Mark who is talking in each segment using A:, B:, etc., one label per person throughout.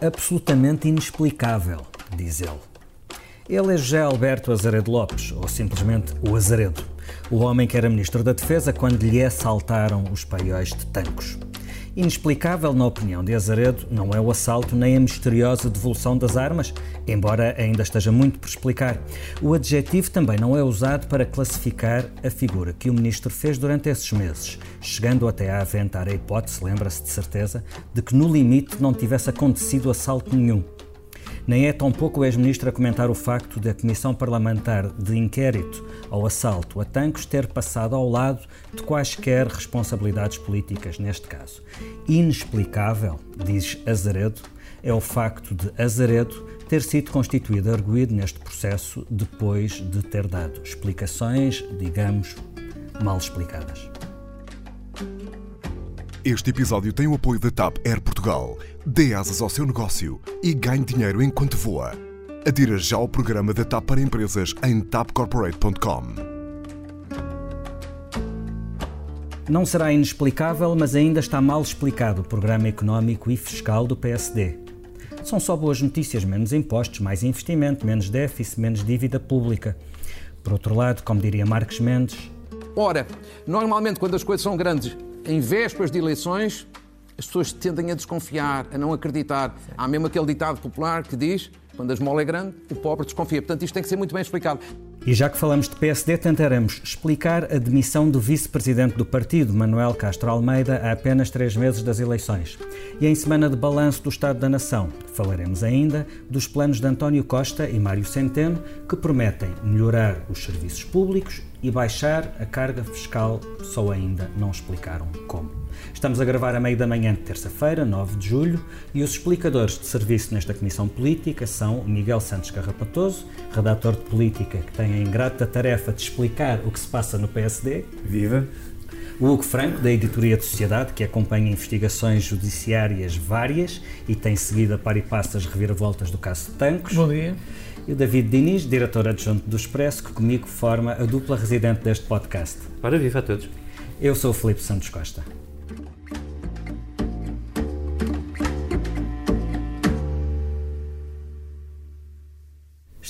A: absolutamente inexplicável, diz ele. Ele é José Alberto Azaredo Lopes, ou simplesmente o Azaredo, o homem que era Ministro da Defesa quando lhe assaltaram os paióis de Tancos. Inexplicável, na opinião de Azaredo, não é o assalto nem a misteriosa devolução das armas, embora ainda esteja muito por explicar. O adjetivo também não é usado para classificar a figura que o ministro fez durante esses meses, chegando até a aventar a hipótese, lembra-se de certeza, de que no limite não tivesse acontecido assalto nenhum. Nem é tão pouco o ex-ministro a comentar o facto de a Comissão Parlamentar de Inquérito ao assalto a Tancos ter passado ao lado de quaisquer responsabilidades políticas, neste caso. Inexplicável, diz Azaredo, é o facto de Azaredo ter sido constituído arguído neste processo depois de ter dado explicações, digamos, mal explicadas.
B: Este episódio tem o apoio da TAP Air Portugal. Dê asas ao seu negócio e ganhe dinheiro enquanto voa. Adira já ao programa da TAP para empresas em tapcorporate.com.
A: Não será inexplicável, mas ainda está mal explicado o programa económico e fiscal do PSD. São só boas notícias, menos impostos, mais investimento, menos déficit, menos dívida pública. Por outro lado, como diria Marcos Mendes,
C: Ora, normalmente quando as coisas são grandes em vésperas de eleições, as pessoas tendem a desconfiar, a não acreditar. Há mesmo aquele ditado popular que diz: quando a esmola é grande, o pobre desconfia. Portanto, isto tem que ser muito bem explicado.
A: E já que falamos de PSD, tentaremos explicar a demissão do vice-presidente do partido, Manuel Castro Almeida, há apenas três meses das eleições. E em semana de balanço do Estado da Nação, falaremos ainda dos planos de António Costa e Mário Centeno, que prometem melhorar os serviços públicos e baixar a carga fiscal, só ainda não explicaram como. Estamos a gravar a meio da manhã de terça-feira, 9 de julho, e os explicadores de serviço nesta Comissão Política são o Miguel Santos Carrapatoso, redator de política que tem a ingrata tarefa de explicar o que se passa no PSD.
D: Viva!
A: O Hugo Franco, da Editoria de Sociedade, que acompanha investigações judiciárias várias e tem seguido a par e passo as reviravoltas do caso de Tancos.
E: Bom dia.
A: E o David Diniz, diretor adjunto do Expresso, que comigo forma a dupla residente deste podcast.
D: Ora, viva a todos!
A: Eu sou o Filipe Santos Costa.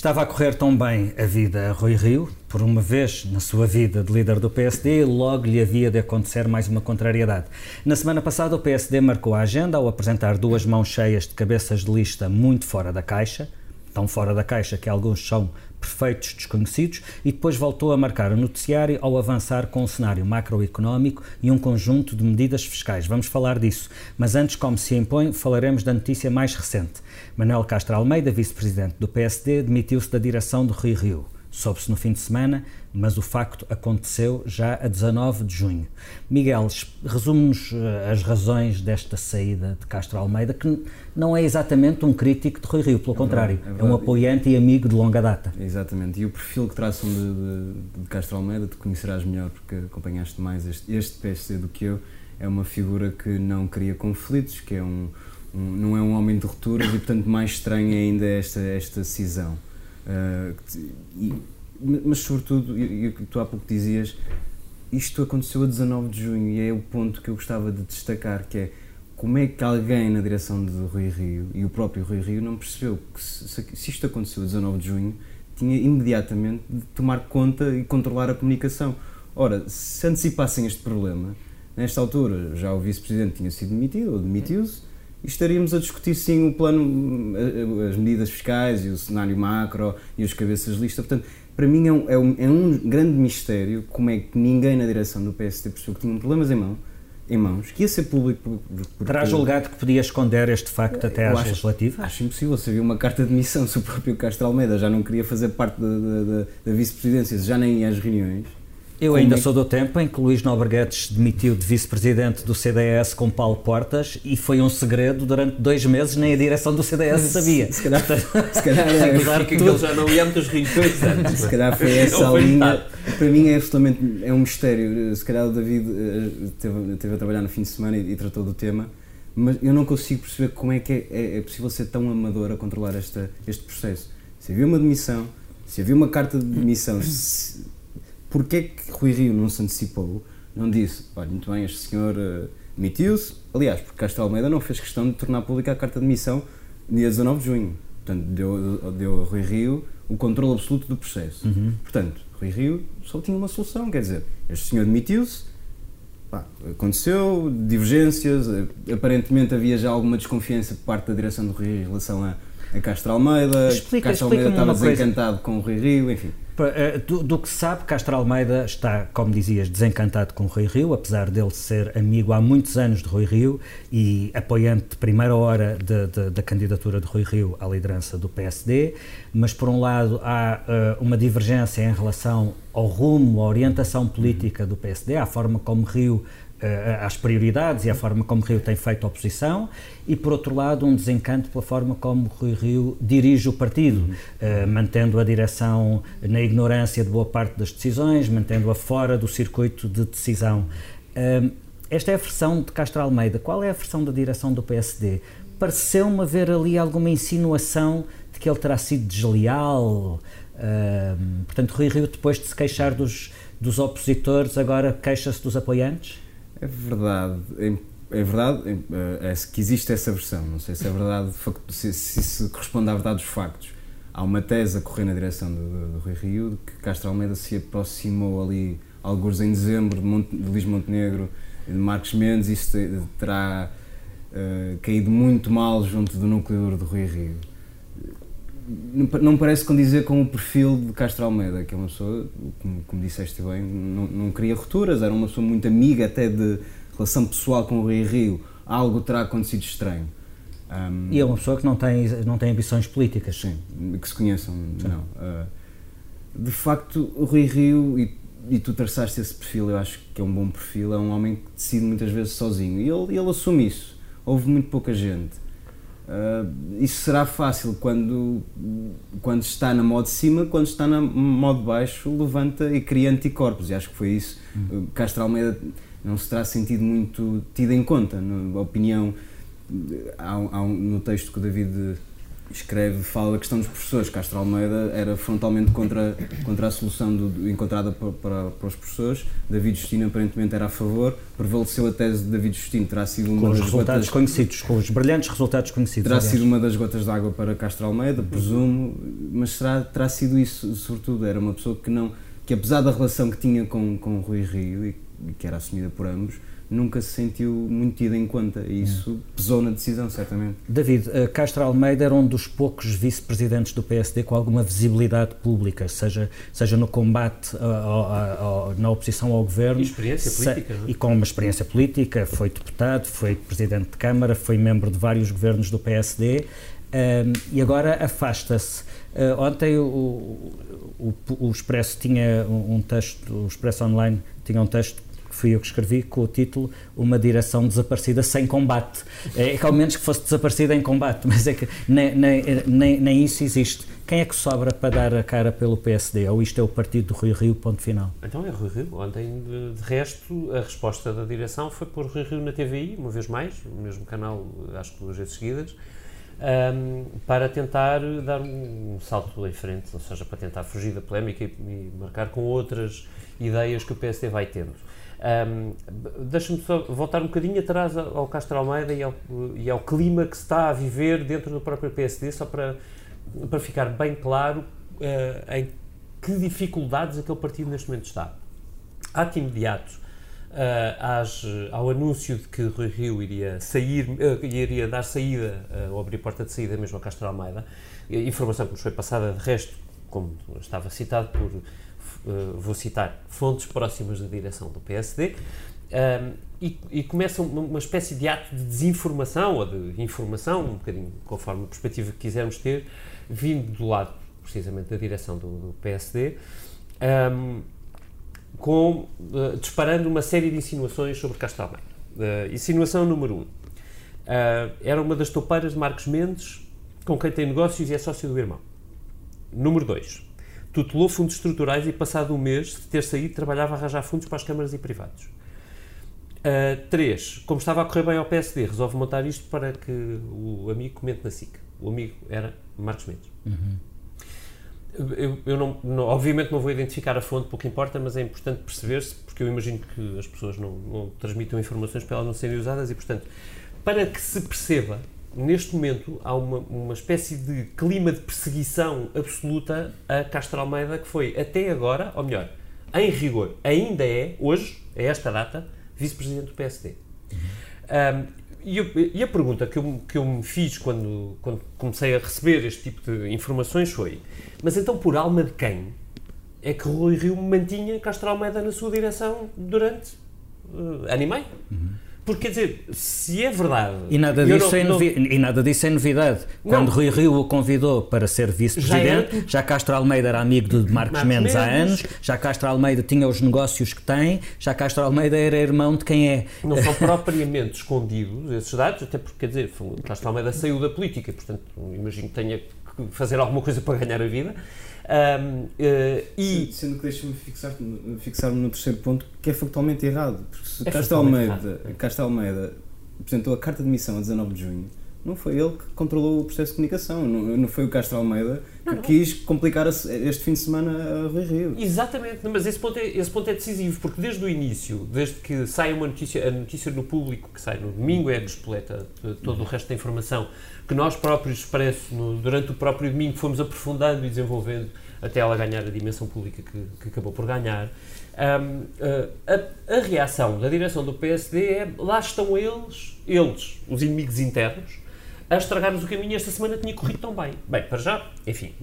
A: Estava a correr tão bem a vida a Rui Rio, por uma vez na sua vida de líder do PSD, logo lhe havia de acontecer mais uma contrariedade. Na semana passada, o PSD marcou a agenda ao apresentar duas mãos cheias de cabeças de lista muito fora da caixa, tão fora da caixa que alguns são perfeitos desconhecidos, e depois voltou a marcar o noticiário ao avançar com um cenário macroeconómico e um conjunto de medidas fiscais. Vamos falar disso. Mas antes, como se impõe, falaremos da notícia mais recente. Manuel Castro Almeida, vice-presidente do PSD, demitiu-se da direção do Rio Rio. Soube-se no fim de semana, mas o facto aconteceu já a 19 de junho. Miguel, resume-nos eh, as razões desta saída de Castro Almeida, que não é exatamente um crítico de Rui Rio, pelo é contrário, verdade, é, verdade. é, um apoiante e amigo de longa data.
D: Exatamente, e o perfil que traçam de, de, de Castro Almeida, tu conhecerás melhor porque acompanhaste mais este, este PSD do que eu, é uma figura que não cria conflitos, que é um, um não é um homem de rupturas e, portanto, mais estranha ainda esta, esta cisão. E, mas, sobretudo, e que tu há pouco dizias, isto aconteceu a 19 de junho e é o ponto que eu gostava de destacar, que é como é que alguém na direção de Rui Rio e o próprio Rui Rio não percebeu que se, se isto aconteceu a 19 de junho, tinha imediatamente de tomar conta e controlar a comunicação. Ora, se antecipassem este problema, nesta altura já o vice-presidente tinha sido demitido ou demitiu-se, e estaríamos a discutir sim o plano, as medidas fiscais e o cenário macro e os cabeças de lista. Portanto, para mim é um, é um, é um grande mistério como é que ninguém na direção do PSD percebeu que tinham problemas em mão em mãos, que ia ser público.
A: Porque, Terá julgado que podia esconder este facto até às legislativas?
D: Acho impossível. Se havia uma carta de missão, se o próprio Castro Almeida já não queria fazer parte da, da, da vice-presidência, já nem ia às reuniões,
A: eu Como ainda é? sou do tempo em que Luís Nobreguetes demitiu de vice-presidente do CDS com Paulo Portas e foi um segredo durante dois meses, nem a direção do CDS sabia.
D: Se calhar, se calhar é,
E: claro que ele já não ia muitos reuniões antes.
D: Se calhar foi essa a linha. Para mim é absolutamente é um mistério. Se calhar o David esteve, eh, a trabalhar no fim de semana e, e, tratou do tema, mas eu não consigo perceber como é que é, é, é possível ser tão amador a controlar esta, este processo. Se havia uma demissão, se havia uma carta de demissão, se, Porquê que Rui Rio não se antecipou, não disse, olha, muito bem, este senhor uh, demitiu-se, aliás, porque Castro Almeida não fez questão de tornar pública a carta de demissão dia 19 de junho. Portanto, deu, deu a Rui Rio o controle absoluto do processo.
A: Uhum.
D: Portanto, Rui Rio só tinha uma solução, quer dizer, este senhor demitiu-se, aconteceu, divergências, eh, aparentemente havia já alguma desconfiança por parte da direção do Rui Rio em relação a, a Castro Almeida,
A: Explica-
D: Castro Almeida estava desencantado com o Rui Rio, enfim.
A: Pa- eh, Do, do que se sabe, Castro Almeida está, como dizias, desencantado com Rui Rio, apesar dele ser amigo há muitos anos de Rui Rio e apoiante de primeira hora de- de- da candidatura de Rui Rio à liderança do PSD. Mas, por um lado, há eh, uma divergência em relação ao rumo, à orientação política do PSD, à forma como Rio às prioridades e à forma como Rio tem feito oposição e, por outro lado, um desencanto pela forma como Rui Rio dirige o partido, eh, mantendo a direção na ignorância de boa parte das decisões, mantendo-a fora do circuito de decisão. Eh, esta é a versão de Castro Almeida. Qual é a versão da direção do PSD? Pareceu-me haver ali alguma insinuação de que ele terá sido desleal. eh, portanto, Rui Rio, depois de se queixar dos, dos opositores, agora queixa-se dos apoiantes?
D: É verdade, é, verdade é, é, que existe essa versão, não sei se é verdade, se, se isso corresponde à verdade dos factos. Há uma tese a correr na direção do, do, do Rui Rio de que Castro Almeida se aproximou ali, alguns em dezembro, de, Monte, de Luís Montenegro de Marcos Mendes, e isso te- terá eh, caído muito mal junto do núcleo do Rui Rio. Não, pa- não parece condizer com o perfil de Castro Almeida, que é uma pessoa, como, como disseste bem, não, não queria rupturas, era uma pessoa muito amiga até de relação pessoal com o Rui Rio. Algo terá acontecido estranho. Ahm,
A: E é uma pessoa que não tem, não tem ambições políticas.
D: Sim, que se conheçam, não. Ah, de facto, o Rui Rio, e, e tu traçaste esse perfil, eu acho que é um bom perfil, é um homem que decide muitas vezes sozinho. E ele, ele assume isso. Houve muito pouca gente. Ah, isso será fácil quando, quando está na modo de cima, quando está na modo de baixo, levanta e cria anticorpos. E acho que foi isso. Castro Almeida não se terá sentido muito tido em conta, na opinião há, há no texto que o David escreve, fala da questão dos professores. Castro Almeida era frontalmente contra, contra a solução do- encontrada para, para, para os professores. David Justino aparentemente era a favor. Prevaleceu a tese de David Justino, terá sido uma
A: Com os
D: das
A: resultados
D: gotas,
A: conhecidos, com os brilhantes resultados conhecidos.
D: terá
A: aliás.
D: sido uma das gotas de água para Castro Almeida, presumo, mas será, terá sido isso, sobretudo. Era uma pessoa que não, que apesar da relação que tinha com, com Rui Rio e que era assumida por ambos, nunca se sentiu muito tida em conta e isso pesou na decisão, certamente.
A: David, eh, Castro Almeida era um dos poucos vice-presidentes do PSD com alguma visibilidade pública, seja, seja no combate ao- ao- ao- na oposição ao governo.
E: E experiência
A: se-
E: política, não é?
A: E com uma experiência política, foi deputado, foi presidente de Câmara, foi membro de vários governos do PSD ahm, e agora afasta-se. Ah, ontem o, o, o Expresso tinha um um texto, o Expresso Online tinha um texto fui eu que escrevi com o título Uma direção desaparecida sem combate. É que ao menos que fosse desaparecida em combate, mas é que nem, nem, nem, nem isso existe. Quem é que sobra para dar a cara pelo PSD? Ou isto é o partido do Rui Rio, ponto final?
E: Então é Rui Rio. Ontem, de, resto, a resposta da direção foi pôr Rui Rio na TVI, uma vez mais, no mesmo canal, acho que duas vezes seguidas, ahm, para tentar dar um salto em frente, ou seja, para tentar fugir da polémica e, e marcar com outras ideias que o PSD vai tendo. B- Deixa-me só voltar um bocadinho atrás ao ao Castro Almeida e ao, e ao clima que se está a viver dentro do próprio PSD, só para, para ficar bem claro eh, em que dificuldades aquele partido neste momento está. Ato imediato, eh, às- ao anúncio de que Rui Rio iria sair, eh, iria dar saída, ou abrir porta de saída mesmo a Castro Almeida, informação que nos foi passada de resto, como estava citado por, eh, vou citar, fontes próximas da direção do PSD, um, e, e começa uma, uma espécie de ato de desinformação ou de informação, um bocadinho conforme a perspectiva que quisermos ter, vindo do lado precisamente da direção do, do PSD, um, com, uh, disparando uma série de insinuações sobre Almeida. Uh, insinuação número um. Uh, era uma das toupeiras de Marcos Mendes, com quem tem negócios e é sócio do irmão. Número 2. Tutelou fundos estruturais e, passado um mês de ter saído, trabalhava a arranjar fundos para as câmaras e privados. 3. como estava a correr bem ao PSD, resolve montar isto para que o amigo comente na SIC. O amigo era Marcos Mendes. Eu, eu não, não- obviamente não vou identificar a fonte, pouco importa, mas é importante perceber-se, porque eu imagino que as pessoas não, não transmitam informações para elas não serem usadas e, portanto, para que se perceba neste momento, há uma, uma espécie de clima de perseguição absoluta a Castro Almeida, que foi até agora, ou melhor, em rigor, ainda é, hoje, a esta data, vice-presidente do PSD. Um, e, eu, e, a pergunta que eu, que eu me fiz quando, quando comecei a receber este tipo de informações foi: mas então, por alma de quem é que Rui Rio mantinha Castro Almeida na sua direção durante uh, ano e meio? Uhum. Porque, quer dizer, se é verdade.
A: E nada disso, não, é, novi não... e nada disso é novidade. Quando não. Rui Rio o convidou para ser vice-presidente, já, já, Castro Almeida era amigo de Marcos, Marcos Mendes, Mendes há anos, já Castro Almeida tinha os negócios que tem, já Castro Almeida era irmão de quem é.
E: Não são propriamente escondidos esses dados, até porque, quer dizer, Castro Almeida saiu da política, portanto, imagino que tenha que fazer alguma coisa para ganhar a vida. Um, uh,
D: e... Sendo que deixa-me fixar-me fixar no terceiro ponto, que é factualmente errado. Porque se é Castro, Almeida, Castro Almeida apresentou a carta de missão a 19 de junho, não foi ele que controlou o processo de comunicação, não, não foi o Castro Almeida que quis complicar este fim de semana a Rui Rio.
E: Exatamente, mas esse ponto, é, esse ponto é decisivo, porque desde o início, desde que sai uma notícia, a notícia no público, que sai no domingo, é que espoleta todo o resto da informação, que nós próprios, Expresso, no, durante o próprio domingo, fomos aprofundando e desenvolvendo até ela ganhar a dimensão pública que, que acabou por ganhar. Um, a, a, reação da direção do PSD é lá estão eles, eles, os inimigos internos, a estragar-nos o caminho. Esta semana tinha corrido tão bem. Bem, para já, enfim,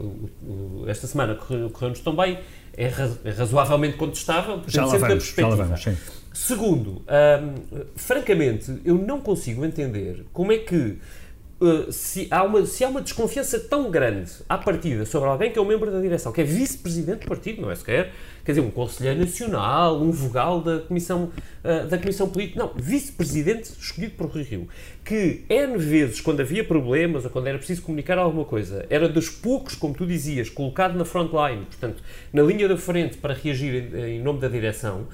E: esta semana correu-nos correu tão bem, é, é razoavelmente contestável,
A: já lá vamos, perspectiva. Já lá vamos, sim.
E: Segundo, um, francamente, eu não consigo entender como é que Uh, se, há uma, se há uma desconfiança tão grande à partida sobre alguém que é um membro da direção, que é vice-presidente do partido, não é sequer, quer dizer, um conselheiro nacional, um vogal da Comissão, uh, da comissão Política, não, vice-presidente escolhido por Rui Rio, que N vezes, quando havia problemas ou quando era preciso comunicar alguma coisa, era dos poucos, como tu dizias, colocado na frontline, portanto, na linha da frente para reagir em, em nome da direção,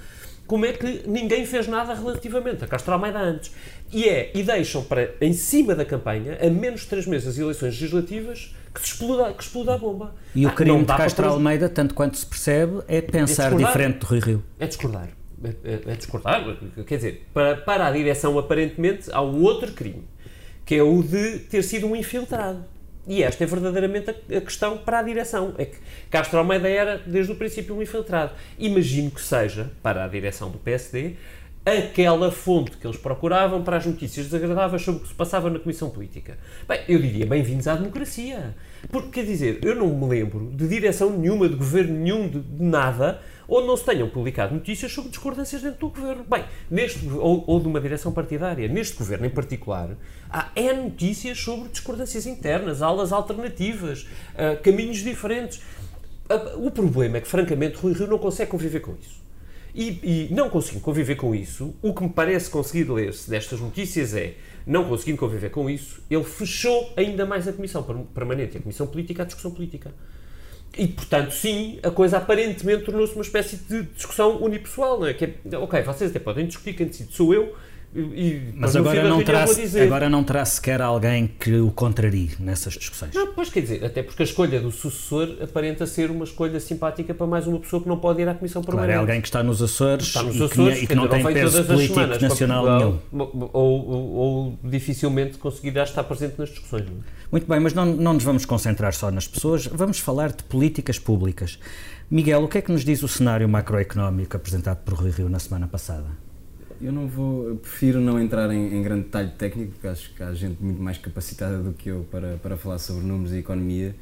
E: como é que ninguém fez nada relativamente a Castro Almeida antes. E é, e deixam para, em cima da campanha, a menos de três meses das eleições legislativas, que, exploda, que exploda a bomba.
A: E ah, o crime de Castro para... Almeida, tanto quanto se percebe, é pensar é diferente do Rui Rio.
E: É discordar. É, é, é discordar. Quer dizer, para, para a direção, aparentemente, há um outro crime, que é o de ter sido um infiltrado. E esta é verdadeiramente a, questão para a direção. É que Castro Almeida era, desde o princípio, um infiltrado. Imagino que seja, para a direção do PSD, aquela fonte que eles procuravam para as notícias desagradáveis sobre o que se passava na Comissão Política. Bem, eu diria bem-vindos à democracia. Porque, quer dizer, eu não me lembro de direção nenhuma, de governo nenhum, de, de nada, onde não se tenham publicado notícias sobre discordâncias dentro do governo. Bem, neste, ou, ou de uma direção partidária. Neste governo em particular, há é notícias sobre discordâncias internas, aulas alternativas, uh, caminhos diferentes. Uh, o problema é que, francamente, Rui Rio não consegue conviver com isso. E, e não conseguindo conviver com isso, o que me parece conseguir ler-se destas notícias é não conseguindo conviver com isso, ele fechou ainda mais a Comissão Permanente, a Comissão Política, a discussão política. E, portanto, sim, a coisa aparentemente tornou-se uma espécie de discussão unipessoal, não é? Que é, ok, vocês até podem discutir quem decide sou eu, e,
A: mas agora não, terá, agora não terá sequer alguém que o contrarie nessas discussões.
E: Não, pois quer dizer, até porque a escolha do sucessor aparenta ser uma escolha simpática para mais uma pessoa que não pode ir à Comissão Permanente.
A: Claro, é alguém que está nos Açores, está nos Açores e que, e que não tem peso político nacional nenhum.
E: Ou, ou, ou, dificilmente conseguirá estar presente nas discussões. É?
A: Muito bem, mas não, não nos vamos concentrar só nas pessoas, vamos falar de políticas públicas. Miguel, o que é que nos diz o cenário macroeconómico apresentado por Rui Rio na semana passada?
D: Eu não vou, eu prefiro não entrar em, em, grande detalhe técnico, porque acho que há gente muito mais capacitada do que eu para, para falar sobre números e economia.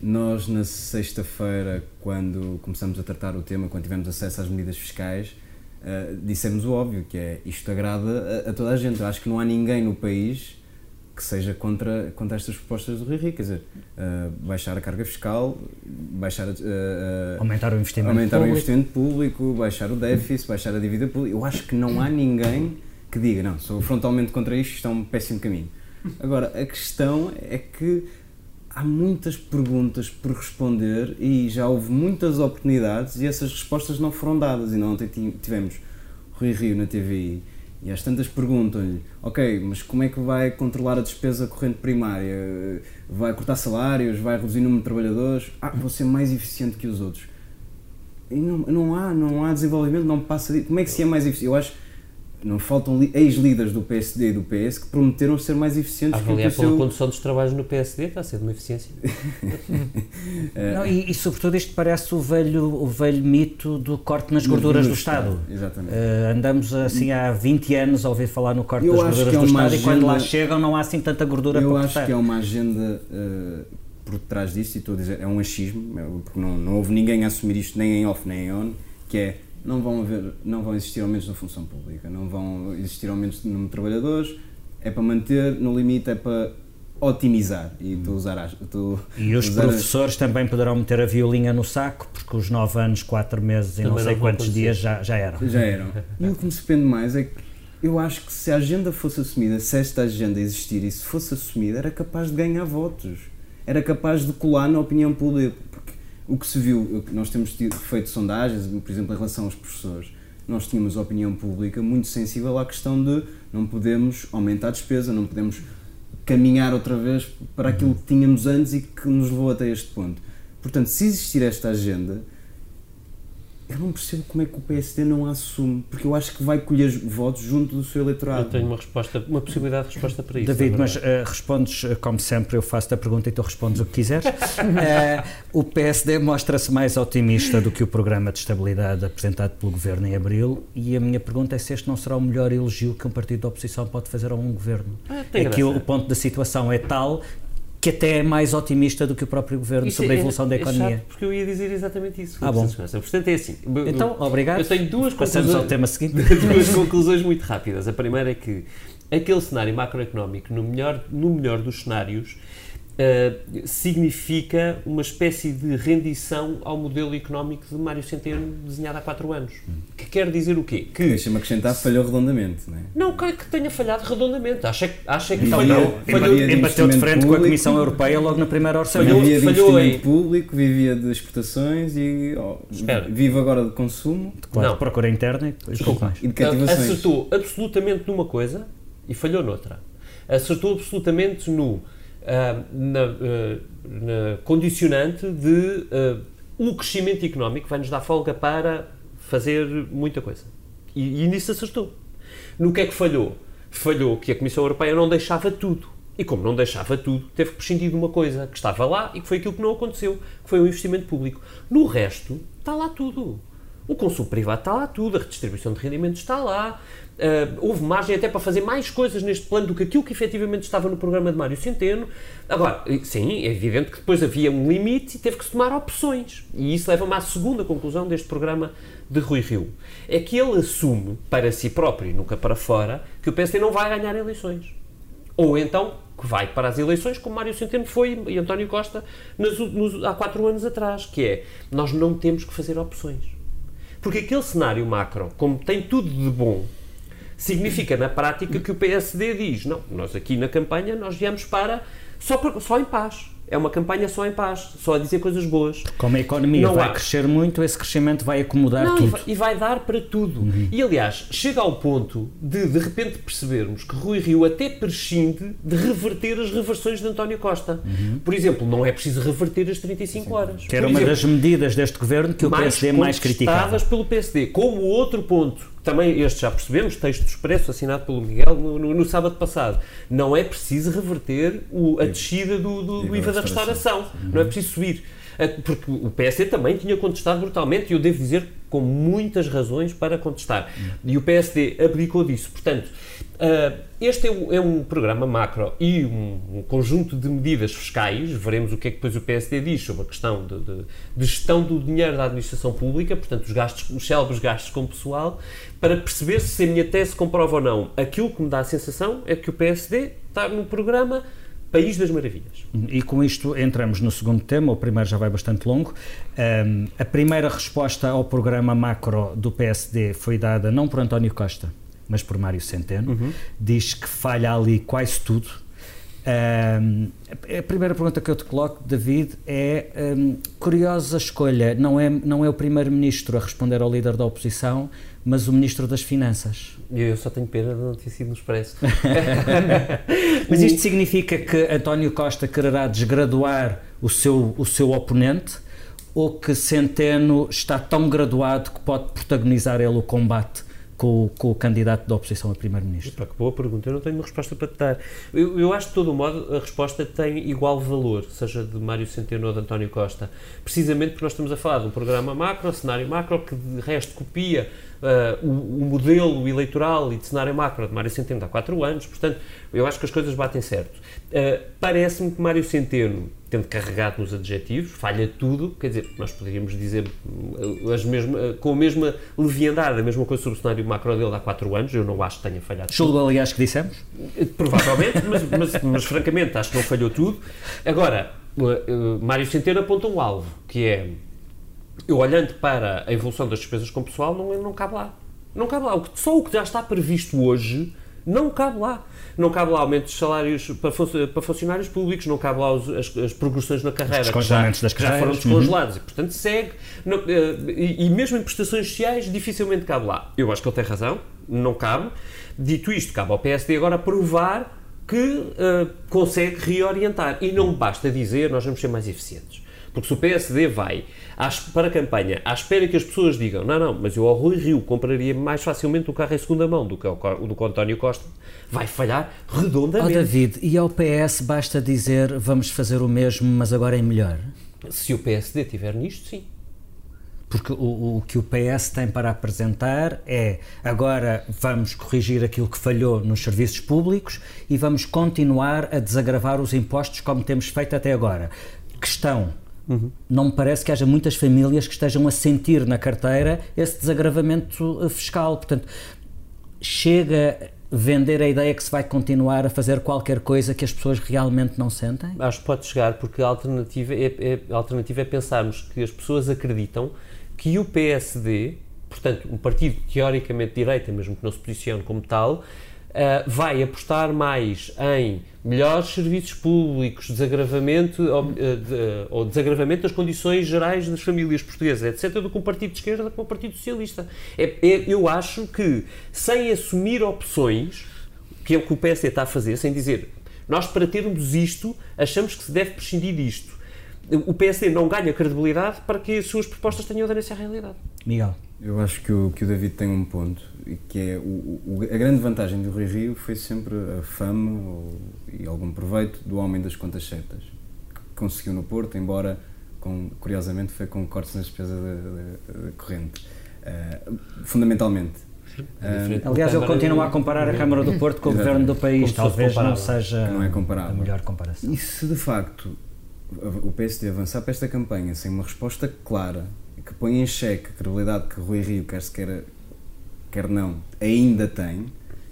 D: Nós, na sexta-feira, quando começamos a tratar o tema, quando tivemos acesso às medidas fiscais, uh, dissemos o óbvio, que é isto agrada a, a, toda a gente. Eu acho que não há ninguém no país que seja contra, contra estas propostas do Rui Rio, quer dizer, uh, baixar a carga fiscal, baixar uh,
A: aumentar o investimento
D: aumentar
A: público.
D: o investimento público, baixar o déficit, baixar a dívida pública. Eu acho que não há ninguém que diga, não, sou frontalmente contra isto, isto é um péssimo caminho. Agora, a questão é que há muitas perguntas por responder e já houve muitas oportunidades e essas respostas não foram dadas. E não ontem tivemos Rui Rio na TVI e às tantas perguntam-lhe, ok, mas como é que vai controlar a despesa corrente primária? Vai cortar salários? Vai reduzir o número de trabalhadores? Ah, vou ser mais eficiente que os outros. E não, não, há, não há desenvolvimento, não passa de... Como é que se é mais eficiente? Eu acho, não faltam ex-líderes do PSD e do PS que prometeram ser mais eficientes.
E: A avaliar pela seu... condução dos trabalhos no PSD está a ser de uma eficiência.
A: não, e, e, sobretudo isto parece o velho, o velho mito do corte nas gorduras do Estado. Estado.
D: Exatamente. Uh,
A: andamos assim há 20 anos a ouvir falar no corte eu das gorduras é do Estado agenda... e quando lá chegam não há assim tanta gordura
D: eu
A: para
D: Eu acho que é uma agenda uh, por trás disto, e estou a dizer, é um achismo, é, porque não, não houve ninguém a assumir isto nem em off nem em on, que é não vão, haver, não vão existir aumentos na função pública, não vão existir aumentos no número de trabalhadores, é para manter, no limite é para otimizar. E, estou a usar, estou
A: e os professores as... também poderão meter a violinha no saco, porque os 9 anos, 4 meses e não sei não quantos dias já, já eram.
D: Já eram. E o que me surpreende mais é que eu acho que se a agenda fosse assumida, se esta agenda existir e se fosse assumida, era capaz de ganhar votos. Era capaz de colar na opinião pública o que se viu, nós temos tido, feito sondagens, por exemplo, em relação aos professores, nós tínhamos opinião pública muito sensível à questão de não podemos aumentar a despesa, não podemos caminhar outra vez para aquilo que tínhamos antes e que nos levou até este ponto. Portanto, se existir esta agenda, eu não percebo como é que o PSD não a assume, porque eu acho que vai colher votos junto do seu eleitorado.
E: Eu tenho uma resposta, uma possibilidade de resposta para isso.
A: David, mas uh, respondes, uh, como sempre, eu faço a pergunta e tu respondes o que quiseres. uh, o PSD mostra-se mais otimista do que o programa de estabilidade apresentado pelo governo em abril, e a minha pergunta é se este não será o melhor elogio que um partido da oposição pode fazer a um governo. Ah, é que o, o ponto da situação é tal que até é mais otimista do que o próprio governo isso sobre é, a evolução da economia. É
E: chato, porque eu ia dizer exatamente isso.
A: Ah, bom.
E: Portanto, é assim.
A: Então, obrigado.
E: Eu tenho duas
A: Passamos ao tema seguinte.
E: duas conclusões muito rápidas. A primeira é que aquele cenário macroeconómico, no melhor, no melhor dos cenários, Uh, significa uma espécie de rendição ao modelo económico de Mário Centeno desenhado há quatro anos. Que quer dizer o quê?
D: Que, Deixa-me acrescentar, falhou redondamente, não é?
E: Não, que, que tenha falhado redondamente. Acha, acha que
A: então, falhou. Não, falhou de embateu de frente público, com a Comissão Europeia logo no primeiro orçamento.
D: Falhou, vivia de falhou investimento em... público, vivia de exportações e oh, vive agora de consumo.
A: Claro, não. procura interna e depois pouco mais.
D: E de cativações.
E: Acertou absolutamente numa coisa e falhou noutra. Acertou absolutamente no uh, na, uh, na, condicionante de uh, o crescimento económico vai nos dar folga para fazer muita coisa. E, e nisso acertou. No que é que falhou? Falhou que a Comissão Europeia não deixava tudo. E como não deixava tudo, teve que prescindir de uma coisa que estava lá e que foi aquilo que não aconteceu, que foi o investimento público. No resto, está lá tudo. O consumo privado está lá tudo, a redistribuição de rendimentos está lá, Uh, houve margem até para fazer mais coisas neste plano do que aquilo que efetivamente estava no programa de Mário Centeno. Agora, sim, é evidente que depois havia um limite e teve que se tomar opções. E isso leva-me à segunda conclusão deste programa de Rui Rio. É que ele assume para si próprio e nunca para fora que o PSD não vai ganhar eleições. Ou então que vai para as eleições como Mário Centeno foi e António Costa nos, há quatro anos atrás, que é nós não temos que fazer opções. Porque aquele cenário macro, como tem tudo de bom, significa na prática que o PSD diz: não, nós aqui na campanha nós viemos para só, por, só em paz. É uma campanha só em paz, só a dizer coisas boas.
A: Como a economia não vai há. crescer muito, esse crescimento vai acomodar não, tudo.
E: E vai, e vai, dar para tudo. Uhum. E aliás, chega ao ponto de de repente percebermos que Rui Rio até prescinde de reverter as reversões de António Costa. Uhum. Por exemplo, não é preciso reverter as 35 Sim. horas.
A: Que era uma das medidas deste governo que o PSD mais criticava.
E: pelo PSD. Como outro ponto também este já percebemos, texto expresso assinado pelo Miguel no, no, no sábado passado. Não é preciso reverter o, a descida do, do, do IVA da restauração. Não é preciso subir. É, porque o PSD também tinha contestado brutalmente, e eu devo dizer com muitas razões para contestar. E o PSD abdicou disso. Portanto, Uh, este é um, é um, programa macro e um, um, conjunto de medidas fiscais. Veremos o que é que depois o PSD diz sobre a questão de, de, de gestão do dinheiro da administração pública, portanto, os, gastos, os célebres gastos com pessoal, para perceber se a minha tese comprova ou não. Aquilo que me dá a sensação é que o PSD está no programa País das Maravilhas.
A: E com isto entramos no segundo tema, o primeiro já vai bastante longo. Um, a primeira resposta ao programa macro do PSD foi dada não por António Costa, mas por Mário Centeno, uhum. diz que falha ali quase tudo. Um, a primeira pergunta que eu te coloco, David, é um, curiosa escolha. Não é, não é o primeiro-ministro a responder ao líder da oposição, mas o ministro das Finanças.
E: Eu só tenho pena de não ter sido no Expresso.
A: mas isto significa que António Costa quererá desgraduar o seu, o seu oponente ou que Centeno está tão graduado que pode protagonizar ele o combate com, com o candidato da oposição a primeiro-ministro?
E: Que boa pergunta, eu não tenho uma resposta para te dar. Eu, eu acho que, de todo modo, a resposta tem igual valor, seja de Mário Centeno ou de António Costa, precisamente porque nós estamos a falar de um programa macro, cenário macro, que de resto copia uh, o, o, modelo eleitoral e de cenário macro de Mário Centeno há quatro anos, portanto, eu acho que as coisas batem certo. Uh, Parece-me que Mário Centeno, tendo carregado nos adjetivos, falha tudo, quer dizer, nós poderíamos dizer uh, as mesmas, com a mesma leviandade, a mesma coisa sobre o cenário macro dele há quatro anos, eu não acho que tenha falhado
A: Julgo, tudo. aliás, que dissemos?
E: Provavelmente, mas, mas, mas, francamente acho que não falhou tudo. Agora, Mário Centeno aponta um alvo, que é eu olhando para a evolução das despesas com pessoal, não, não cabe lá. Não cabe lá. Só o que já está previsto hoje não cabe lá. Não cabe lá aumento de salários para, para funcionários públicos, não cabe lá os, as, as, progressões na carreira
A: que já,
E: das que já foram descongelados uhum. e, portanto, segue. Não, eh, e, e, mesmo em prestações sociais, dificilmente cabe lá. Eu acho que ele tem razão, não cabe. Dito isto, cabe ao PSD agora provar que uh, consegue reorientar. E não basta dizer nós vamos ser mais eficientes. Porque se o PSD vai para a campanha à espera que as pessoas digam não, não, mas eu ao Rui Rio compraria mais facilmente o carro em segunda mão do que o do que o António Costa, vai falhar redondamente.
A: Oh, David, e ao PS basta dizer vamos fazer o mesmo, mas agora é melhor?
E: Se o PSD tiver nisto, sim.
A: Porque o, o, que o PS tem para apresentar é agora vamos corrigir aquilo que falhou nos serviços públicos e vamos continuar a desagravar os impostos como temos feito até agora. Questão Uhum. Não me parece que haja muitas famílias que estejam a sentir na carteira esse desagravamento eh, fiscal. Portanto, chega vender a ideia que se vai continuar a fazer qualquer coisa que as pessoas realmente não sentem?
E: Acho que pode chegar, porque a alternativa é, é, a alternativa é pensarmos que as pessoas acreditam que o PSD, portanto, um partido teoricamente de direita, mesmo que não se posicione como tal, Uh, vai apostar mais em melhores serviços públicos, desagravamento ou, uh, de, ou, desagravamento das condições gerais das famílias portuguesas, etc., do que um partido de esquerda, do que um partido socialista. É, é, eu acho que, sem assumir opções, que é o que o PSD está a fazer, sem dizer nós, para termos isto, achamos que se deve prescindir disto. O PSD não ganha credibilidade para que as suas propostas tenham aderência à realidade.
A: Miguel.
D: Eu acho que o, que o David tem um ponto, que é o, o, a grande vantagem do Rui Rio foi sempre a fama ou, e algum proveito do homem das contas certas, que conseguiu no Porto, embora, com, curiosamente, foi com cortes na despesa de, de, de corrente. Uh, fundamentalmente.
A: Uh, Aliás, ele continua a comparar a Câmara do Porto com o governo do país, talvez não seja
D: não é a
A: melhor comparação.
D: E se de facto o PSD avançar para esta campanha sem uma resposta clara que põe em xeque a credibilidade que Rui Rio, quer se quer, quer não, ainda tem,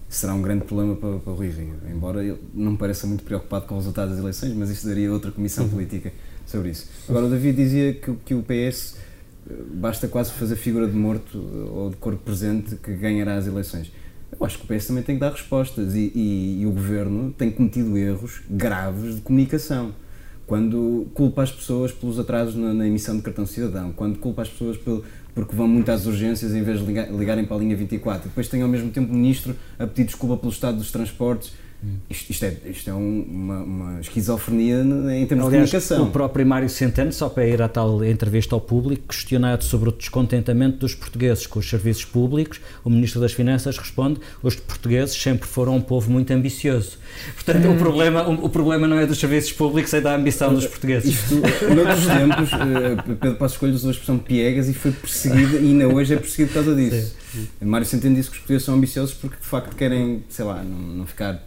D: será um grande problema para, para Rui Rio. Embora ele não pareça muito preocupado com o resultado das eleições, mas isso daria outra comissão uhum. política sobre isso. Agora, o David dizia que, que o PS eh, basta quase fazer figura de morto eh, ou de corpo presente que ganhará as eleições. Eu acho que o PS também tem que dar respostas e, e, e o governo tem cometido erros graves de comunicação quando culpa as pessoas pelos atrasos na, na, emissão de cartão cidadão, quando culpa as pessoas pelo, porque vão muito às urgências em vez de ligar, ligarem para a linha 24. Depois tem ao mesmo tempo o ministro a pedir desculpa pelo estado dos transportes isto, isto, é, isto é um, uma, uma, esquizofrenia em termos Aliás, de comunicação.
A: O próprio Mário Centeno, só para ir à tal entrevista ao público, questionado sobre o descontentamento dos portugueses com os serviços públicos, o Ministro das Finanças responde: os portugueses sempre foram um povo muito ambicioso. Portanto, hum. o, problema, o, o, problema não é dos serviços públicos, é da ambição dos portugueses.
D: Isto, noutros tempos, uh, Pedro Passos Coelho usou a expressão piegas e foi perseguido, e ainda hoje é perseguido por causa disso. Sim. Mário Centeno disse que os portugueses são ambiciosos porque de facto querem, sei lá, não, não ficar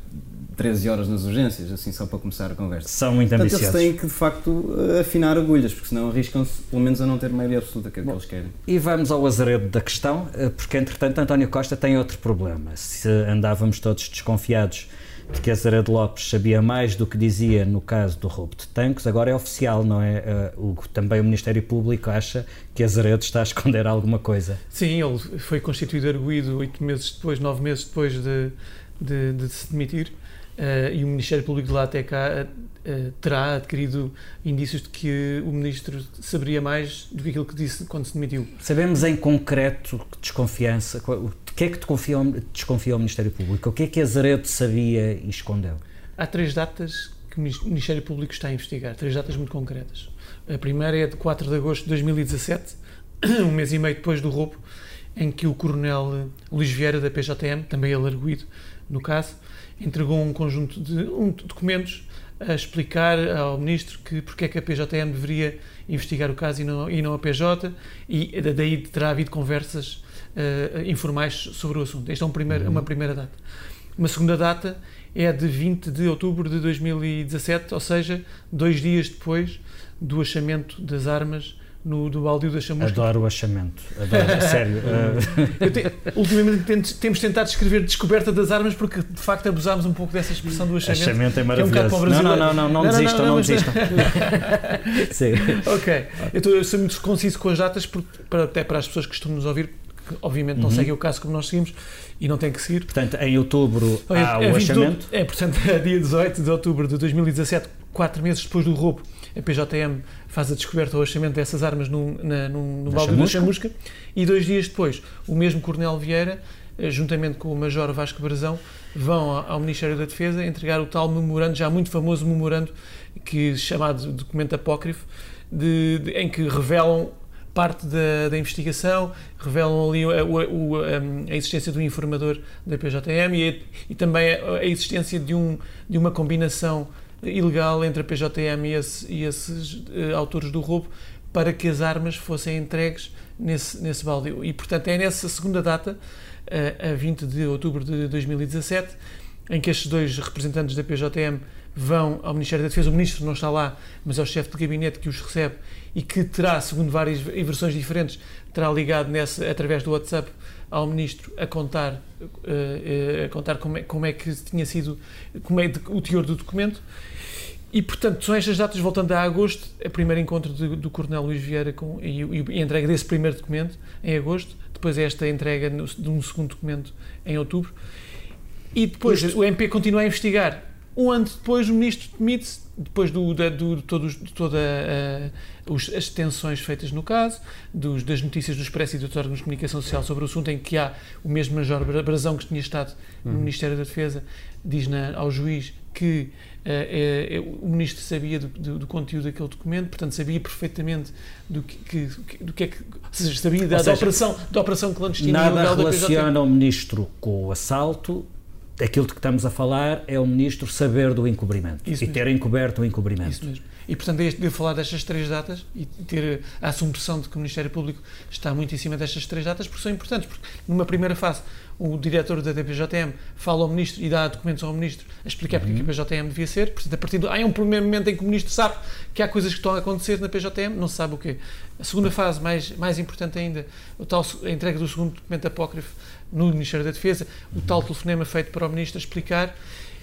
D: 13 horas nas urgências, assim só para começar a conversa.
A: São muito Portanto, ambiciosos.
D: eles têm que de facto afinar agulhas, porque senão arriscam-se pelo menos a não ter maioria absoluta que, é que eles querem.
A: E vamos ao azaredo da questão, eh, porque entretanto António Costa tem outro problema. Se andávamos todos desconfiados de que Azaredo Lopes sabia mais do que dizia no caso do roubo de tanques, agora é oficial, não é? Uh, o, também o Ministério Público acha que Azaredo está a esconder alguma coisa.
F: Sim, ele foi constituído arguído oito meses depois, nove meses depois de, de, de se demitir. Uh, e o Ministério Público de lá até cá uh, terá adquirido indícios de que o Ministro saberia mais do que aquilo que disse quando se demitiu.
A: Sabemos em concreto que desconfiança, de que é que desconfia o Ministério Público? O que é que Azaredo sabia e escondeu?
F: Há três datas que o Ministério Público está a investigar, três datas muito concretas. A primeira é de 4 de agosto de 2017, um mês e meio depois do roubo, em que o coronel Luís Vieira, da PJM, também ele arguído no caso, entregou um conjunto de um, documentos a explicar ao ministro que porque é que a PJM deveria investigar o caso e não, e não a PJ, e daí terá havido conversas uh, informais sobre o assunto. Esta é um primeiro, uhum. uma primeira data. Uma segunda data é de 20 de outubro de 2017, ou seja, dois dias depois do achamento das armas no, do baldio da chamusca.
A: Adoro o achamento, adoro, sério.
F: te, ultimamente temos tentado escrever descoberta das armas porque de facto abusámos um pouco dessa expressão do achamento.
A: Achamento é maravilhoso. É um não, não, não, não, não, desistam, não, não, não desistam.
F: Sim. Ok, eu, tô, eu, sou muito conciso com as datas, porque, para, até para as pessoas que estão nos ouvir, que obviamente não uhum. seguem o caso como nós seguimos e não tem que seguir.
A: Portanto, em outubro há é, o achamento.
F: É, portanto, é dia 18 de outubro de 2017, quatro meses depois do roubo, a PJM faz a descoberta ou achamento dessas armas num, na, num, no balde da chamusca? e dois dias depois o mesmo Coronel Vieira eh, juntamente com o Major Vasco Brazão vão ao Ministério da Defesa entregar o tal memorando, já muito famoso memorando que chamado documento apócrifo de, de, em que revelam parte da, da investigação, revelam ali a, a, a, existência do informador da PJM e, e também a, existência de, um, de uma combinação ilegal entre a PJM e, esse, e esses uh, autores do roubo para que as armas fossem entregues nesse, nesse baldio. E, portanto, é nessa segunda data, uh, a 20 de outubro de 2017, em que estes dois representantes da PJM vão ao Ministério da Defesa. O Ministro não está lá, mas é o chefe de gabinete que os recebe e que terá, segundo várias versões diferentes, terá ligado nessa, através do WhatsApp ao Ministro a contar, uh, uh, a contar como, é, como é que tinha sido como é o teor do documento. E, portanto, são estas datas, voltando a agosto, o primeiro encontro de, do Coronel Luís Vieira com, e, e, a entrega desse primeiro documento em agosto, depois esta entrega de um segundo documento em outubro, e depois o MP continua a investigar. Um ano depois, o Ministro demite-se, depois do, da, do, de, todos, de toda uh, os, as detenções feitas no caso, dos, das notícias do Expresso e dos órgãos de comunicação social sobre o assunto, em que há o mesmo Major Brazão que tinha estado no uhum. Ministério da Defesa, diz na, ao juiz que uh, uh, o ministro sabia do, do, do, conteúdo daquele documento, portanto sabia perfeitamente do que, que do que é que, ou seja, sabia da, seja, da operação, da operação clandestina.
A: Nada relaciona o ministro com o assalto, aquilo de que estamos a falar é o ministro saber do encobrimento Isso e mesmo. ter encoberto o encobrimento.
F: Isso mesmo. E, portanto, é devo falar destas três datas e ter a assumpção de que o Ministério Público está muito em cima destas três datas, porque são importantes. Porque, numa primeira fase, o diretor da DPJM fala ao Ministro e dá documentos ao Ministro a explicar uhum. porque a PJM devia ser. Portanto, a partir do, há um primeiro momento em que o Ministro sabe que há coisas que estão a acontecer na PJM, não se sabe o quê. A segunda fase, mais, mais importante ainda, o tal, a entrega do segundo documento apócrifo no Ministério da Defesa, o tal telefonema feito para o Ministro a explicar.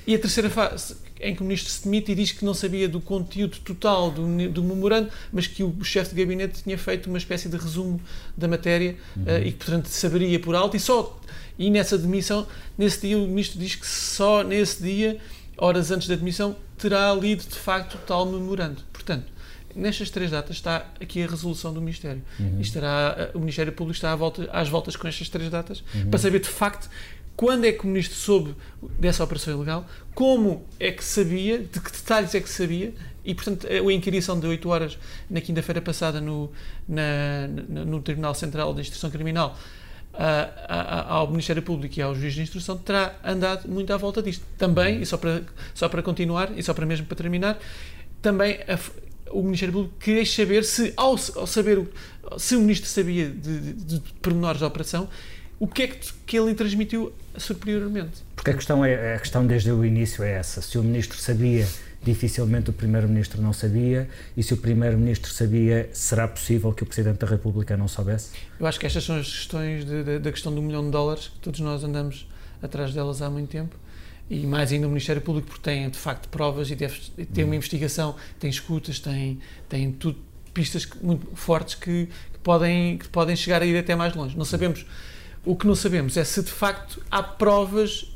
F: E a terceira fase, em que o Ministro se demite e diz que não sabia do conteúdo total do, do memorando, mas que o chefe de gabinete tinha feito uma espécie de resumo da matéria uhum. uh, e que, portanto, saberia por alto. E só e nessa demissão, nesse dia, o Ministro diz que só nesse dia, horas antes da demissão, terá lido de facto o tal memorando. Portanto, nestas três datas está aqui a resolução do Ministério. Uhum. Estará, o Ministério Público está à volta, às voltas com estas três datas uhum. para saber de facto quando é que o Ministro soube dessa operação ilegal, como é que sabia, de que detalhes é que sabia, e portanto a inquirição de 8 horas na quinta-feira passada no, na, no Tribunal Central de Instrução Criminal ao Ministério Público e ao Juiz de Instrução terá andado muito à volta disto. Também, e só para, só para continuar, e só para mesmo para terminar, também a, o Ministério Público queria saber se, ao, ao saber, se o Ministro sabia de, de, de pormenores da operação, o que é que, que ele transmitiu superiormente.
A: Porque a questão, é, a questão desde o início é essa. Se o Ministro sabia, dificilmente o Primeiro-Ministro não sabia, e se o Primeiro-Ministro sabia, será possível que o Presidente da República não soubesse?
F: Eu acho que estas são as questões de, de, da questão do milhão de dólares, que todos nós andamos atrás delas há muito tempo e mais ainda o Ministério Público, porque tem de facto provas e deve ter uma investigação, tem escutas, tem, tem tudo, pistas muito fortes que, que, podem, que podem chegar a ir até mais longe. Não sabemos, o que não sabemos é se de facto há provas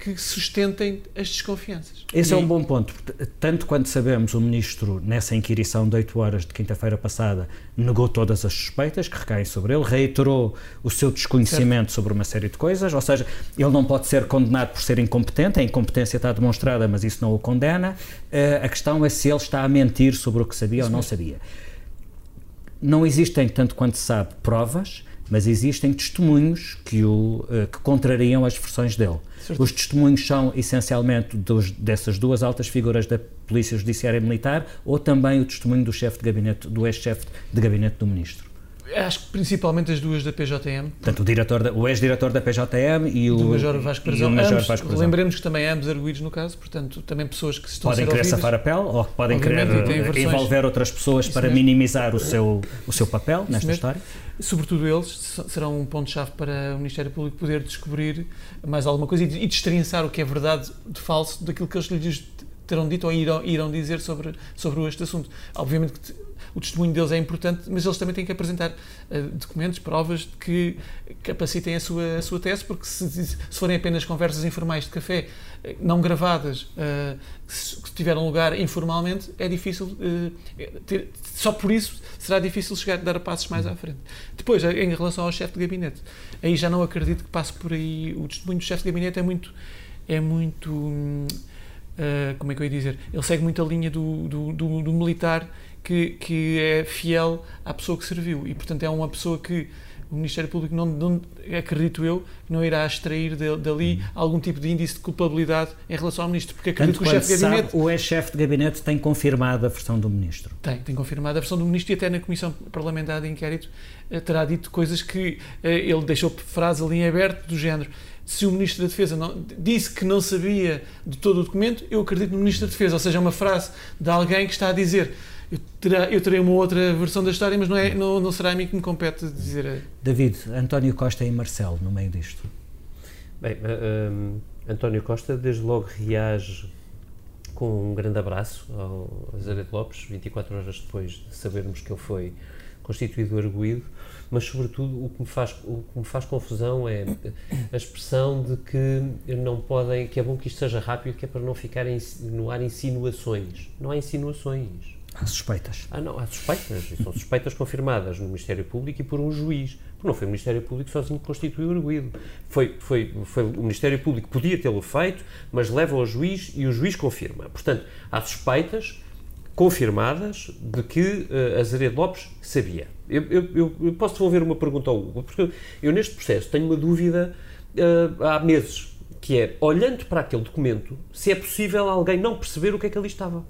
F: que sustentem as desconfianças.
A: Esse e... é um bom ponto. Tanto quanto sabemos, o Ministro, nessa inquirição de 8 horas de quinta-feira passada, negou todas as suspeitas que recaem sobre ele, reiterou o seu desconhecimento certo. sobre uma série de coisas, ou seja, ele não pode ser condenado por ser incompetente, a incompetência está demonstrada, mas isso não o condena. Uh, a questão é se ele está a mentir sobre o que sabia isso ou não mesmo. sabia. Não existem, tanto quanto se sabe, provas mas existem testemunhos que, o, uh, que contrariam as versões dele. Certo. Os testemunhos são essencialmente dos, dessas duas altas figuras da Polícia Judiciária Militar ou também o testemunho do chefe de gabinete, do ex-chefe de gabinete do Ministro?
F: Acho que principalmente as duas da PJM.
A: Portanto, o, diretor da, o ex-diretor da PJM e o,
F: do Major Vasco Perazão. Lembremos que também ambos arguídos no caso, portanto, também pessoas que estão
A: podem
F: a ser
A: querer safar a pele ou podem querer
F: versões...
A: envolver outras pessoas Isso para mesmo. minimizar o seu, o seu papel Isso nesta mesmo. história.
F: Sobretudo eles serão um ponto-chave para o Ministério Público poder descobrir mais alguma coisa e, destrinçar o que é verdade de falso daquilo que eles lhes terão dito ou irão, irão dizer sobre, sobre este assunto. Obviamente que o testemunho deles é importante, mas eles também têm que apresentar uh, documentos, provas que capacitem a sua, a sua tese, porque se, se forem apenas conversas informais de café, não gravadas, uh, que tiveram lugar informalmente, é difícil, ter, só por isso será difícil chegar dar passos mais à frente. Depois, em relação ao chefe de gabinete, aí já não acredito que passe por aí, o testemunho do chefe de gabinete é muito, é muito, hum, como é que eu ia dizer, ele segue muito a linha do, do, do, do militar que, que é fiel à pessoa que serviu e, portanto, é uma pessoa que o Ministério Público, não, não acredito eu, não irá extrair de, dali algum tipo de índice de culpabilidade em relação ao Ministro, porque acredito
A: Tanto
F: que o chefe de gabinete...
A: Sabe, o ex-chefe de gabinete tem confirmado a versão do Ministro.
F: Tem, tem confirmado a versão do Ministro e até na Comissão Parlamentar de Inquérito eh, terá dito coisas que eh, ele deixou frase ali em aberto do género se o Ministro da Defesa não, disse que não sabia de todo o documento, eu acredito no Ministro da Defesa, ou seja, é uma frase de alguém que está a dizer eu, terá, eu terei uma outra versão da história, mas não, é, não, não será a mim que me compete dizer.
A: David, António Costa e Marcelo no meio disto.
E: Bem, uh, um, António Costa desde logo reage com um grande abraço ao Azaredo Lopes, 24 horas depois de sabermos que ele foi constituído arguído, mas sobretudo o que me faz o que me faz confusão é a expressão de que não podem, que é bom que isto seja rápido, que é para não ficar no ar insinuações. Não há insinuações.
A: Há suspeitas.
E: Ah, não, há suspeitas. E são suspeitas confirmadas no Ministério Público e por um juiz. Porque não foi o Ministério Público sozinho que constituiu o arguído. Foi, foi, foi o Ministério Público podia tê-lo feito, mas leva ao juiz e o juiz confirma. Portanto, há suspeitas confirmadas de que uh, Azeredo Lopes sabia. Eu, eu, eu posso devolver uma pergunta ao Hugo, porque eu, neste processo tenho uma dúvida uh, há meses, que é, olhando para aquele documento, se é possível alguém não perceber o que é que ali estava.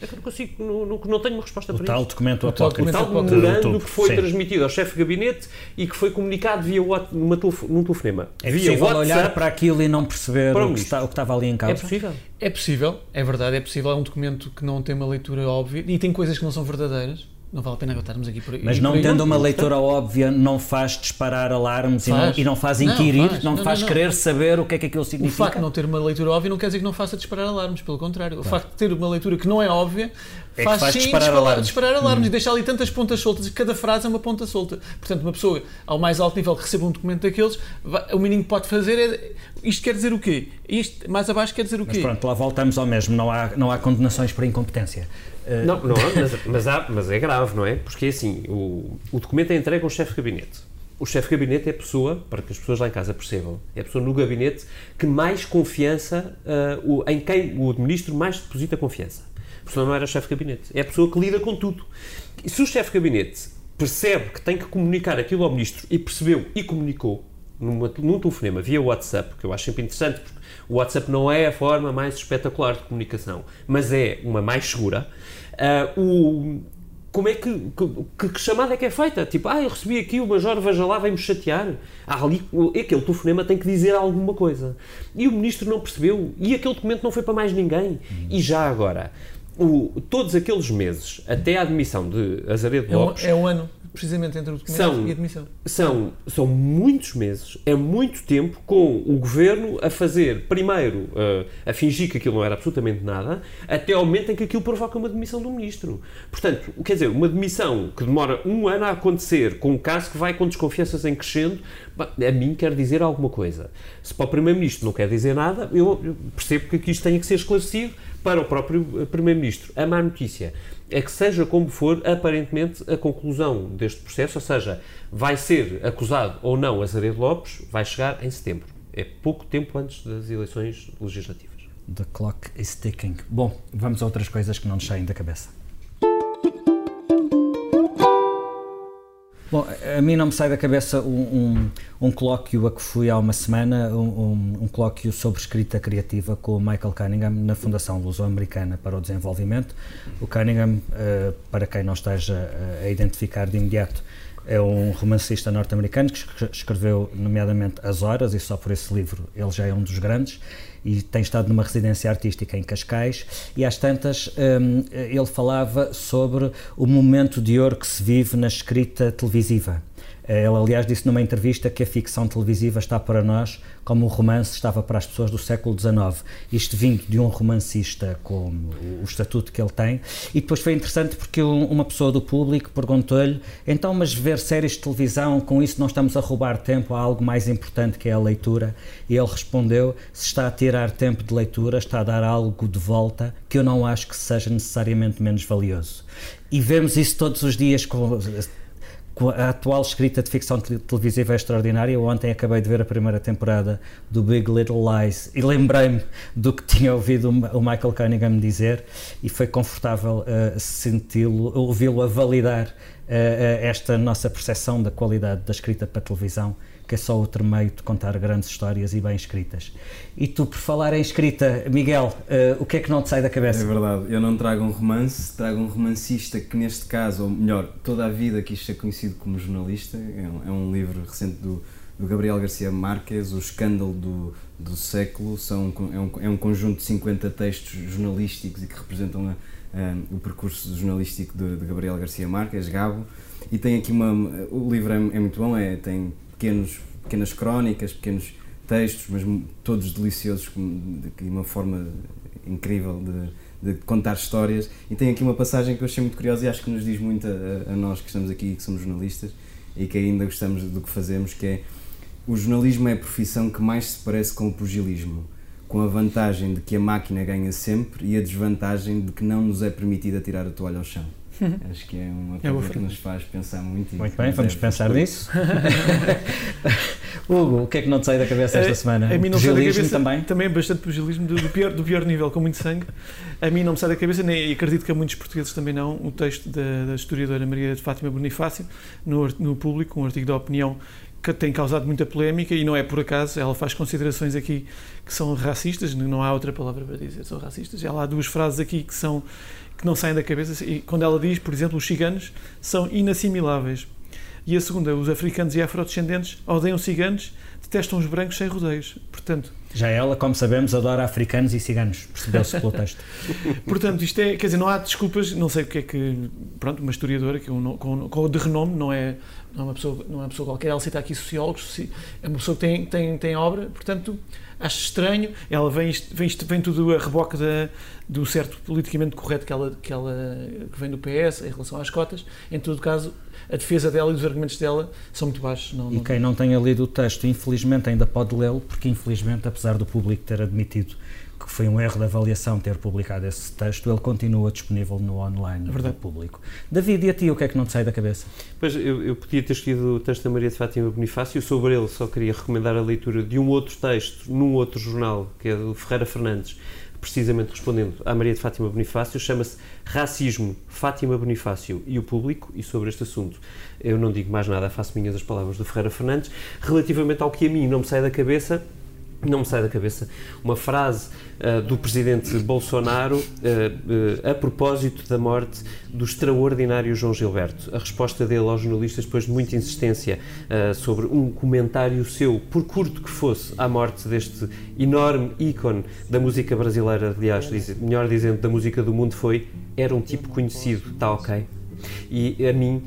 E: É que não consigo, não, não, não tenho uma resposta
A: o
E: para
A: tal
E: isso.
A: Documento o
E: tal documento apócrifo. O tal memorando que foi Sim. transmitido ao chefe de gabinete e que foi comunicado via numa num telefonema.
A: É via possível WhatsApp, olhar para aquilo e não perceber o que, está, o que, estava ali em causa?
E: É possível.
F: É possível, é verdade, é possível. É um documento que não tem uma leitura óbvia e tem coisas que não são verdadeiras não vale a pena estarmos aqui por aí.
A: Mas não
F: aí,
A: tendo uma leitura óbvia, não faz disparar alarmes faz. E, não, e, não, faz inquirir, não, faz, não, não faz querer saber o que é que aquilo significa.
F: O facto de não ter uma leitura óbvia não quer dizer que não faça disparar alarmes, pelo contrário. O facto de ter uma leitura que não é óbvia
A: é faz, faz sim disparar, alarmes,
F: disparar alarmes hum. e deixar ali tantas pontas soltas e cada frase é uma ponta solta. Portanto, uma pessoa ao mais alto nível que receba um documento daqueles, o mínimo que pode fazer é. Isto quer dizer o quê? Isto mais abaixo quer dizer o quê?
A: Mas pronto, lá voltamos ao mesmo. Não há, não há condenações por incompetência.
E: Uh... Não, não mas, mas, há, mas é grave, não é? Porque assim, o, o documento é entregue ao chefe de gabinete. O chefe de gabinete é a pessoa, para que as pessoas lá em casa percebam, é a pessoa no gabinete que mais confiança, uh, o, em quem o ministro mais deposita confiança. Porque senão não era chefe de gabinete. É a pessoa que lida com tudo. E se o chefe de gabinete percebe que tem que comunicar aquilo ao ministro e percebeu e comunicou numa, num telefonema via WhatsApp, que eu acho sempre interessante, porque o WhatsApp não é a forma mais espetacular de comunicação, mas é uma mais segura. Uh, o, como é que, que, que, chamada é que é feita? Tipo, ah, eu recebi aqui, o Major veja lá, vem-me chatear. Ah, ali, aquele telefonema tem que dizer alguma coisa. E o Ministro não percebeu, e aquele documento não foi para mais ninguém. E já agora, o, todos aqueles meses, até a admissão de Azaredo Lopes...
F: É um, é um ano precisamente entre o documento são, e a admissão.
E: São, são muitos meses, é muito tempo com o governo a fazer, primeiro, uh, a fingir que aquilo não era absolutamente nada, até ao momento em que aquilo provoca uma demissão do ministro. Portanto, quer dizer, uma demissão que demora um ano a acontecer, com um caso que vai com desconfianças em crescendo, a mim quer dizer alguma coisa. Se para o primeiro-ministro não quer dizer nada, eu percebo que isto tenha que ser esclarecido para o próprio eh, primeiro-ministro. A má notícia é que, seja como for, aparentemente a conclusão deste processo, ou seja, vai ser acusado ou não Azaredo Lopes, vai chegar em setembro. É pouco tempo antes das eleições legislativas.
A: The clock is ticking. Bom, vamos a outras coisas que não nos saem da cabeça. Bom, a mim não me sai da cabeça um, um, um colóquio a que fui há uma semana, um, um, colóquio sobre escrita criativa com o Michael Cunningham na Fundação Luso-Americana para o Desenvolvimento. O Cunningham, uh, para quem não esteja a identificar de imediato, é um romancista norte-americano que escreveu, nomeadamente, As Horas, e só por esse livro ele já é um dos grandes, e tem estado numa residência artística em Cascais. E às tantas, um, ele falava sobre o momento de ouro que se vive na escrita televisiva. Eh, ele, aliás, disse numa entrevista que a ficção televisiva está para nós como o romance estava para as pessoas do século XIX. Isto vindo de um romancista com o estatuto que ele tem. E depois foi interessante porque uma pessoa do público perguntou-lhe: então, mas ver séries de televisão, com isso não estamos a roubar tempo a algo mais importante que é a leitura? E ele respondeu: se está a tirar tempo de leitura, está a dar algo de volta que eu não acho que seja necessariamente menos valioso. E vemos isso todos os dias com a atual escrita de ficção televisiva é extraordinária. Ontem acabei de ver a primeira temporada do Big Little Lies e lembrei-me do que tinha ouvido o Michael Cunningham dizer e foi confortável uh, ouvi-lo a validar uh, esta nossa percepção da qualidade da escrita para televisão que é só outro meio de contar grandes histórias e bem escritas. E tu, por falar em escrita, Miguel, uh, o que é que não te sai da cabeça?
D: É verdade, eu não trago um romance, trago um romancista que, neste caso, ou melhor, toda a vida quis ser conhecido como jornalista. É um, é um livro recente do, do, Gabriel Garcia Marques, O Escândalo do, do Século. São, é, um, é um conjunto de 50 textos jornalísticos e que representam a, a, o percurso jornalístico de, de, Gabriel Garcia Marques, Gabo. E tem aqui uma. O livro é, é muito bom, é, tem pequenos, pequenas crónicas, pequenos textos, mas todos deliciosos, de uma forma incrível de, de, contar histórias. E tem aqui uma passagem que eu achei muito curiosa e acho que nos diz muito a, a nós que estamos aqui, que somos jornalistas e que ainda gostamos do que fazemos, que é o jornalismo é a profissão que mais se parece com o pugilismo, com a vantagem de que a máquina ganha sempre e a desvantagem de que não nos é permitido atirar a toalha ao chão. Acho que é uma coisa que nos faz pensar muito.
A: Muito bem, vamos pensar nisso. Hugo, o que é que não te sai da cabeça esta semana?
F: A mim não pugilismo sai da cabeça, também? Também bastante pugilismo, do, do, pior, do pior nível, com muito sangue. A mim não me sai da cabeça, nem acredito que a muitos portugueses também não, o texto da, da historiadora Maria de Fátima Bonifácio, no, no público, um artigo da opinião que tem causado muita polémica e não é por acaso, ela faz considerações aqui que são racistas, não há outra palavra para dizer, são racistas. Ela há duas frases aqui que são que não saem da cabeça. E quando ela diz, por exemplo, os ciganos são inassimiláveis. E a segunda, os africanos e afrodescendentes odeiam ciganos, detestam os brancos sem rodeios. Portanto,
A: já ela, como sabemos, adora africanos e ciganos, percebeu-se pelo texto.
F: Portanto, isto é, quer dizer, não há desculpas, não sei o que é que, pronto, uma historiadora que é um, com, com de renome, não é, não é uma pessoa, não é uma pessoa qualquer, ela cita aqui sociólogos, é uma pessoa que tem, tem, tem obra, portanto, acho estranho, ela vem, vem, vem tudo a reboque da, do certo politicamente correto que ela, que ela que vem do PS em relação às cotas. Em todo caso, a defesa dela e os argumentos dela são muito baixos.
A: Não, e quem não tenha lido o texto, infelizmente ainda pode lê-lo, porque infelizmente, apesar do público ter admitido que foi um erro de avaliação ter publicado esse texto, ele continua disponível no online é do público. David, e a ti, o que é que não te sai da cabeça?
E: Pois, eu, eu podia ter escrito o texto da Maria de Fátima Bonifácio, sobre ele só queria recomendar a leitura de um outro texto, num outro jornal, que é do Ferreira Fernandes, precisamente respondendo à Maria de Fátima Bonifácio, chama-se Racismo, Fátima Bonifácio e o Público, e sobre este assunto eu não digo mais nada, faço minhas as palavras do Ferreira Fernandes. Relativamente ao que a mim não me sai da cabeça, não me sai da cabeça uma frase uh, do presidente Bolsonaro uh, uh, a propósito da morte do extraordinário João Gilberto. A resposta dele aos jornalistas, depois de muita insistência sobre um comentário seu, por curto que fosse, à morte deste enorme ícone da música brasileira, aliás, diz, melhor dizendo, da música do mundo, foi: era um tipo conhecido, está ok? E a mim,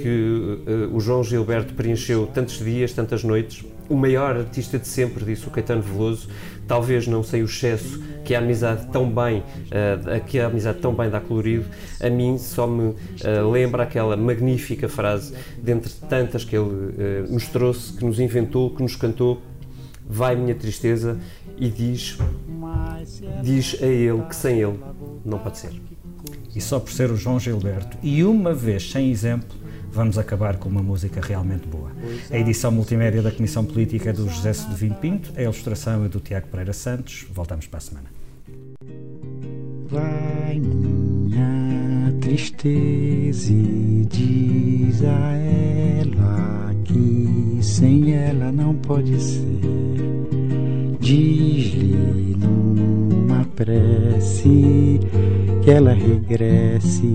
E: que o João Gilberto preencheu tantos dias, tantas noites, o maior artista de sempre, disse o Caetano Veloso, talvez não sem o excesso que a amizade tão bem, uh, que a amizade tão bem dá colorido, a mim só me uh, lembra aquela magnífica frase, dentre tantas que ele uh, nos trouxe, que nos inventou, que nos cantou, vai minha tristeza e diz, diz a ele que sem ele não pode ser.
A: E só por ser o João Gilberto, e uma vez sem exemplo, vamos acabar com uma música realmente boa. A edição multimédia da Comissão Política é do José Sedevino Pinto, a ilustração é do Tiago Pereira Santos. Voltamos para a semana. Vai minha
G: tristeza e diz a ela que sem ela não pode ser. Diz-lhe numa prece que ela regresse,